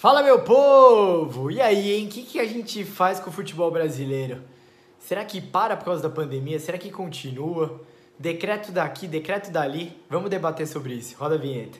Fala meu povo! E aí, hein? O que, que a gente faz com o futebol brasileiro? Será que para por causa da pandemia? Será que continua? Decreto daqui, decreto dali? Vamos debater sobre isso. Roda a vinheta.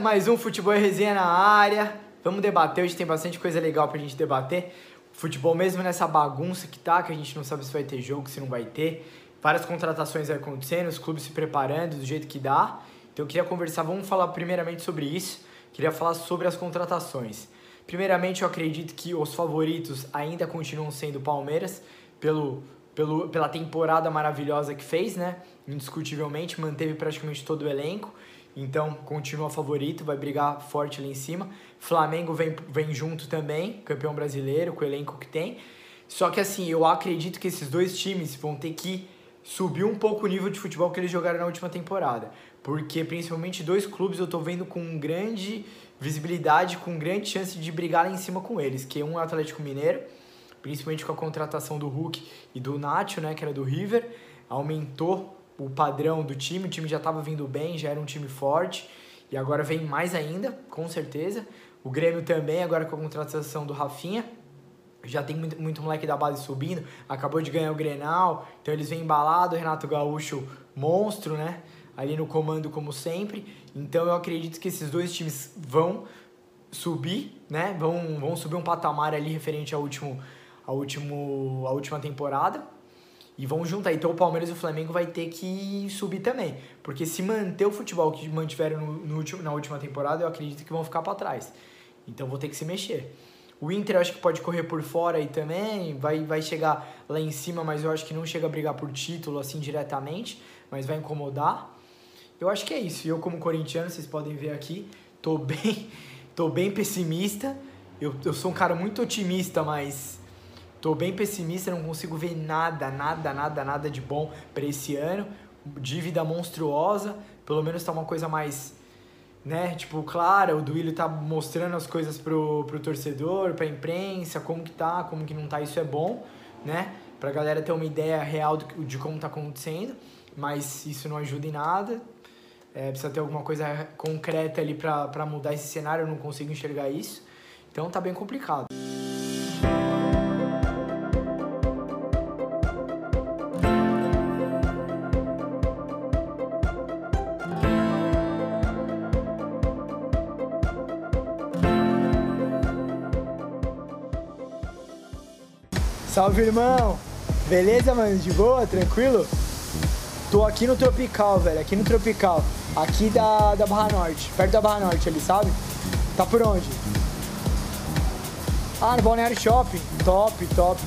Mais um Futebol e Resenha na área. Vamos debater, hoje tem bastante coisa legal pra gente debater. Futebol mesmo nessa bagunça que tá, que a gente não sabe se vai ter jogo, se não vai ter. Várias contratações acontecendo, os clubes se preparando do jeito que dá. Então eu queria conversar, vamos falar primeiramente sobre isso. Queria falar sobre as contratações. Primeiramente, eu acredito que os favoritos ainda continuam sendo o Palmeiras, pelo, pelo, pela temporada maravilhosa que fez, né? Indiscutivelmente, manteve praticamente todo o elenco. Então, continua favorito, vai brigar forte ali em cima. Flamengo vem, vem junto também, campeão brasileiro, com o elenco que tem. Só que assim, eu acredito que esses dois times vão ter que subir um pouco o nível de futebol que eles jogaram na última temporada. Porque principalmente dois clubes eu tô vendo com grande visibilidade, com grande chance de brigar lá em cima com eles, que é um Atlético Mineiro, principalmente com a contratação do Hulk e do Nacho, né, que era do River, aumentou o padrão do time, o time já estava vindo bem, já era um time forte, e agora vem mais ainda, com certeza. O Grêmio também, agora com a contratação do Rafinha, já tem muito, muito moleque da base subindo, acabou de ganhar o Grenal, então eles vêm embalados, Renato Gaúcho, monstro, né? Ali no comando como sempre. Então eu acredito que esses dois times vão subir, né? Vão, vão subir um patamar ali referente ao último, ao último, à última temporada e vão juntar. Então o Palmeiras e o Flamengo vai ter que subir também. Porque se manter o futebol que mantiveram no, no último, na última temporada, eu acredito que vão ficar para trás. Então vou ter que se mexer. O Inter eu acho que pode correr por fora aí também, vai, vai chegar lá em cima, mas eu acho que não chega a brigar por título assim diretamente, mas vai incomodar. Eu acho que é isso. Eu como corintiano, vocês podem ver aqui, tô bem, tô bem pessimista. Eu, eu sou um cara muito otimista, mas Tô bem pessimista, não consigo ver nada, nada, nada, nada de bom para esse ano. Dívida monstruosa, pelo menos tá uma coisa mais, né? Tipo, claro, o Duílio tá mostrando as coisas pro, pro torcedor, pra imprensa, como que tá, como que não tá, isso é bom, né? Pra galera ter uma ideia real do, de como tá acontecendo, mas isso não ajuda em nada. É, precisa ter alguma coisa concreta ali para mudar esse cenário, eu não consigo enxergar isso. Então tá bem complicado. Salve, irmão! Beleza, mano? De boa? Tranquilo? Tô aqui no Tropical, velho. Aqui no Tropical. Aqui da, da Barra Norte. Perto da Barra Norte ali, sabe? Tá por onde? Ah, no Balneário Shopping. Top, top.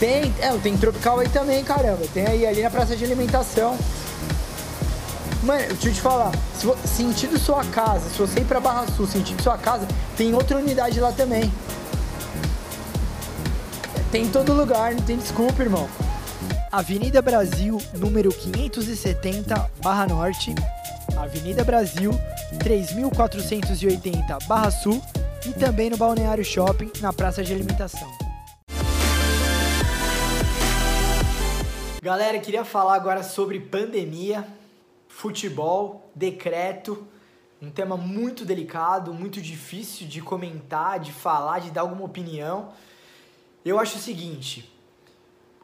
Tem, é, tem Tropical aí também, caramba. Tem aí ali na praça de alimentação. Mano, deixa eu te falar. Se, sentido sua casa, se você ir pra Barra Sul, sentido sua casa, tem outra unidade lá também. Tem em todo lugar, não tem desculpa, irmão. Avenida Brasil, número 570, Barra Norte. Avenida Brasil, 3480, Barra Sul. E também no Balneário Shopping, na Praça de Alimentação. Galera, queria falar agora sobre pandemia, futebol, decreto. Um tema muito delicado, muito difícil de comentar, de falar, de dar alguma opinião. Eu acho o seguinte: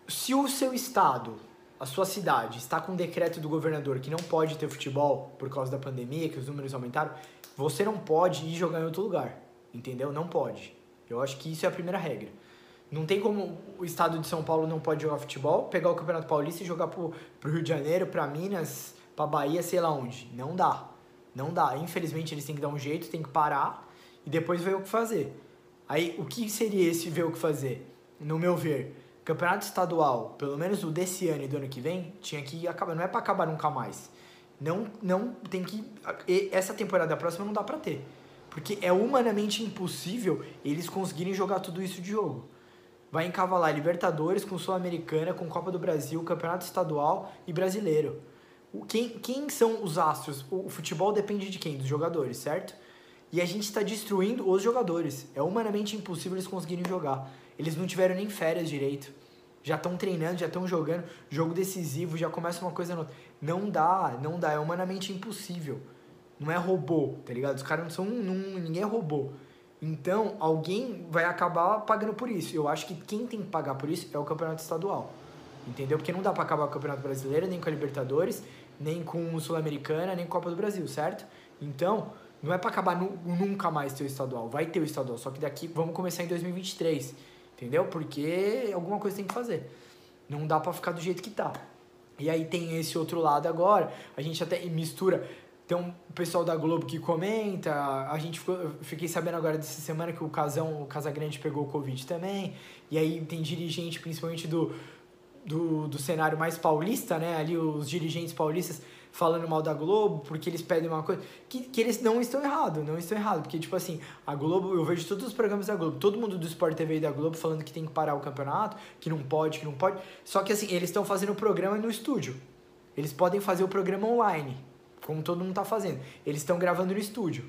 se o seu estado, a sua cidade, está com um decreto do governador que não pode ter futebol por causa da pandemia, que os números aumentaram, você não pode ir jogar em outro lugar. Entendeu? Não pode. Eu acho que isso é a primeira regra. Não tem como o estado de São Paulo não pode jogar futebol, pegar o Campeonato Paulista e jogar pro, pro Rio de Janeiro, pra Minas, pra Bahia, sei lá onde. Não dá. Não dá. Infelizmente eles têm que dar um jeito, tem que parar e depois ver o que fazer. Aí, o que seria esse ver o que fazer? No meu ver, campeonato estadual, pelo menos o desse ano e do ano que vem, tinha que acabar. Não é para acabar nunca mais. Não, não tem que. Essa temporada próxima não dá para ter. Porque é humanamente impossível eles conseguirem jogar tudo isso de jogo. Vai encavalar Libertadores com Sul-Americana, com Copa do Brasil, Campeonato Estadual e Brasileiro. Quem, quem são os astros? O futebol depende de quem? Dos jogadores, certo? E a gente está destruindo os jogadores. É humanamente impossível eles conseguirem jogar. Eles não tiveram nem férias direito. Já estão treinando, já estão jogando, jogo decisivo, já começa uma coisa nova. Não dá, não dá, é humanamente impossível. Não é robô, tá ligado? Os caras não são. Não, ninguém é robô. Então, alguém vai acabar pagando por isso. Eu acho que quem tem que pagar por isso é o campeonato estadual. Entendeu? Porque não dá para acabar o Campeonato Brasileiro, nem com a Libertadores, nem com o Sul-Americana, nem com a Copa do Brasil, certo? Então, não é para acabar nu nunca mais ter o estadual. Vai ter o estadual, só que daqui vamos começar em 2023. Entendeu? Porque alguma coisa tem que fazer. Não dá para ficar do jeito que tá. E aí tem esse outro lado agora, a gente até mistura tem um pessoal da Globo que comenta, a gente ficou, fiquei sabendo agora dessa semana que o Casão, o Casagrande pegou o Covid também, e aí tem dirigente, principalmente do, do, do cenário mais paulista, né? Ali os dirigentes paulistas falando mal da Globo, porque eles pedem uma coisa. Que, que eles não estão errados, não estão errados. Porque, tipo assim, a Globo, eu vejo todos os programas da Globo, todo mundo do Sport TV e da Globo falando que tem que parar o campeonato, que não pode, que não pode. Só que assim, eles estão fazendo o programa no estúdio. Eles podem fazer o programa online, como todo mundo tá fazendo. Eles estão gravando no estúdio.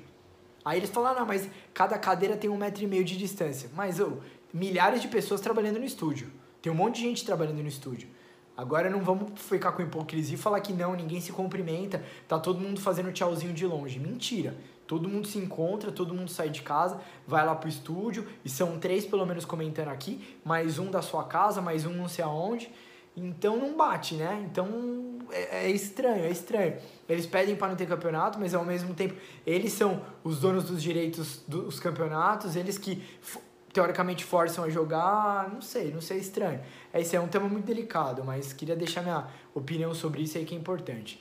Aí eles falam, ah, não, mas cada cadeira tem um metro e meio de distância. Mas, oh, milhares de pessoas trabalhando no estúdio. Tem um monte de gente trabalhando no estúdio. Agora não vamos ficar com hipocrisia e falar que não, ninguém se cumprimenta, tá todo mundo fazendo tchauzinho de longe. Mentira. Todo mundo se encontra, todo mundo sai de casa, vai lá pro estúdio, e são três pelo menos comentando aqui, mais um da sua casa, mais um não sei aonde. Então não bate, né? Então é, é estranho, é estranho. Eles pedem para não ter campeonato, mas ao mesmo tempo eles são os donos dos direitos dos campeonatos, eles que teoricamente forçam a jogar, não sei, não sei, é estranho. Esse é um tema muito delicado, mas queria deixar minha opinião sobre isso aí que é importante.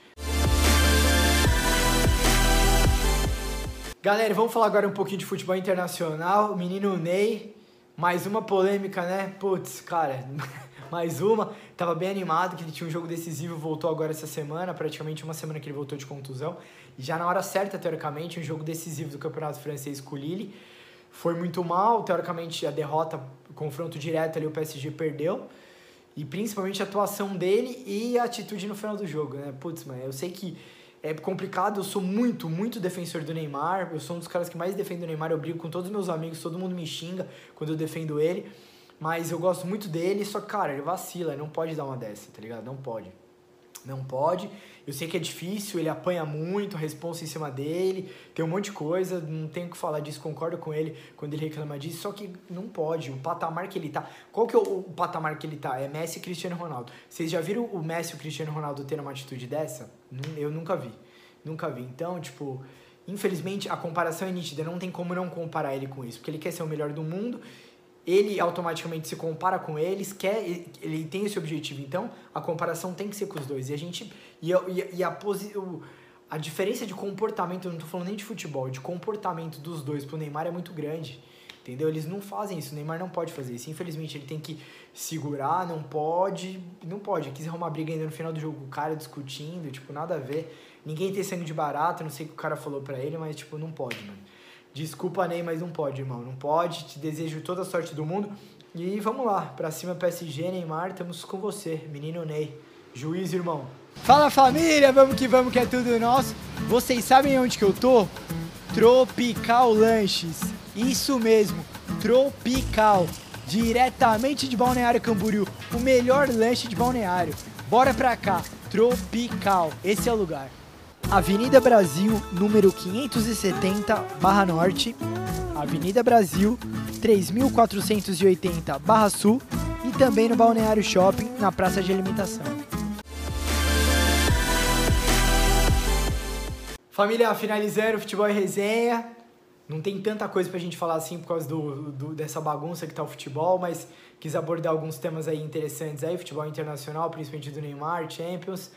Galera, vamos falar agora um pouquinho de futebol internacional. O menino Ney, mais uma polêmica, né? Putz, cara, mais uma. Tava bem animado que ele tinha um jogo decisivo, voltou agora essa semana, praticamente uma semana que ele voltou de contusão. E já na hora certa, teoricamente, um jogo decisivo do Campeonato Francês com o Lille foi muito mal, teoricamente a derrota, o confronto direto ali o PSG perdeu. E principalmente a atuação dele e a atitude no final do jogo, né? Putz, mano, eu sei que é complicado, eu sou muito, muito defensor do Neymar, eu sou um dos caras que mais defende o Neymar, eu brigo com todos os meus amigos, todo mundo me xinga quando eu defendo ele, mas eu gosto muito dele, só que, cara, ele vacila, ele não pode dar uma dessa, tá ligado? Não pode. Não pode. Eu sei que é difícil, ele apanha muito, a responsa em cima dele, tem um monte de coisa, não tenho o que falar disso, concordo com ele quando ele reclama disso, só que não pode, o patamar que ele tá. Qual que é o, o patamar que ele tá? É Messi e Cristiano Ronaldo. Vocês já viram o Messi e o Cristiano Ronaldo tendo uma atitude dessa? Eu nunca vi. Nunca vi. Então, tipo, infelizmente a comparação é nítida, não tem como não comparar ele com isso, porque ele quer ser o melhor do mundo ele automaticamente se compara com eles, quer, ele tem esse objetivo, então a comparação tem que ser com os dois. E a gente. E, a, e a, a diferença de comportamento, eu não tô falando nem de futebol, de comportamento dos dois pro Neymar é muito grande. Entendeu? Eles não fazem isso, o Neymar não pode fazer isso. Infelizmente ele tem que segurar, não pode. Não pode. Quis arrumar briga ainda no final do jogo, o cara discutindo, tipo, nada a ver. Ninguém tem sangue de barata, não sei o que o cara falou pra ele, mas tipo, não pode, mano. Desculpa, Ney, mas não pode, irmão. Não pode. Te desejo toda a sorte do mundo. E vamos lá, pra cima PSG, Neymar, estamos com você, menino Ney. Juiz, irmão. Fala família, vamos que vamos que é tudo nosso. Vocês sabem onde que eu tô? Tropical Lanches. Isso mesmo, Tropical. Diretamente de Balneário Camboriú, o melhor lanche de Balneário. Bora pra cá, Tropical. Esse é o lugar. Avenida Brasil, número 570, Barra Norte, Avenida Brasil, 3480, Barra Sul e também no Balneário Shopping, na Praça de Alimentação. Família, finalizando, futebol e resenha. Não tem tanta coisa pra gente falar assim por causa do, do, dessa bagunça que tá o futebol, mas quis abordar alguns temas aí interessantes aí, futebol internacional, principalmente do Neymar, Champions.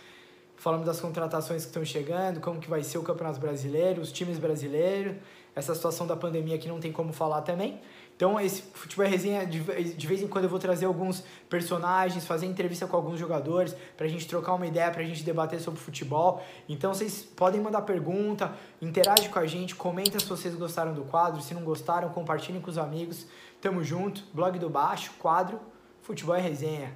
Falamos das contratações que estão chegando, como que vai ser o Campeonato Brasileiro, os times brasileiros, essa situação da pandemia que não tem como falar também. Então, esse Futebol é Resenha, de, vez em quando eu vou trazer alguns personagens, fazer entrevista com alguns jogadores, pra gente trocar uma ideia, pra gente debater sobre futebol. Então, vocês podem mandar pergunta, interage com a gente, comenta se vocês gostaram do quadro, se não gostaram, compartilhem com os amigos. Tamo junto, blog do Baixo, quadro Futebol é Resenha.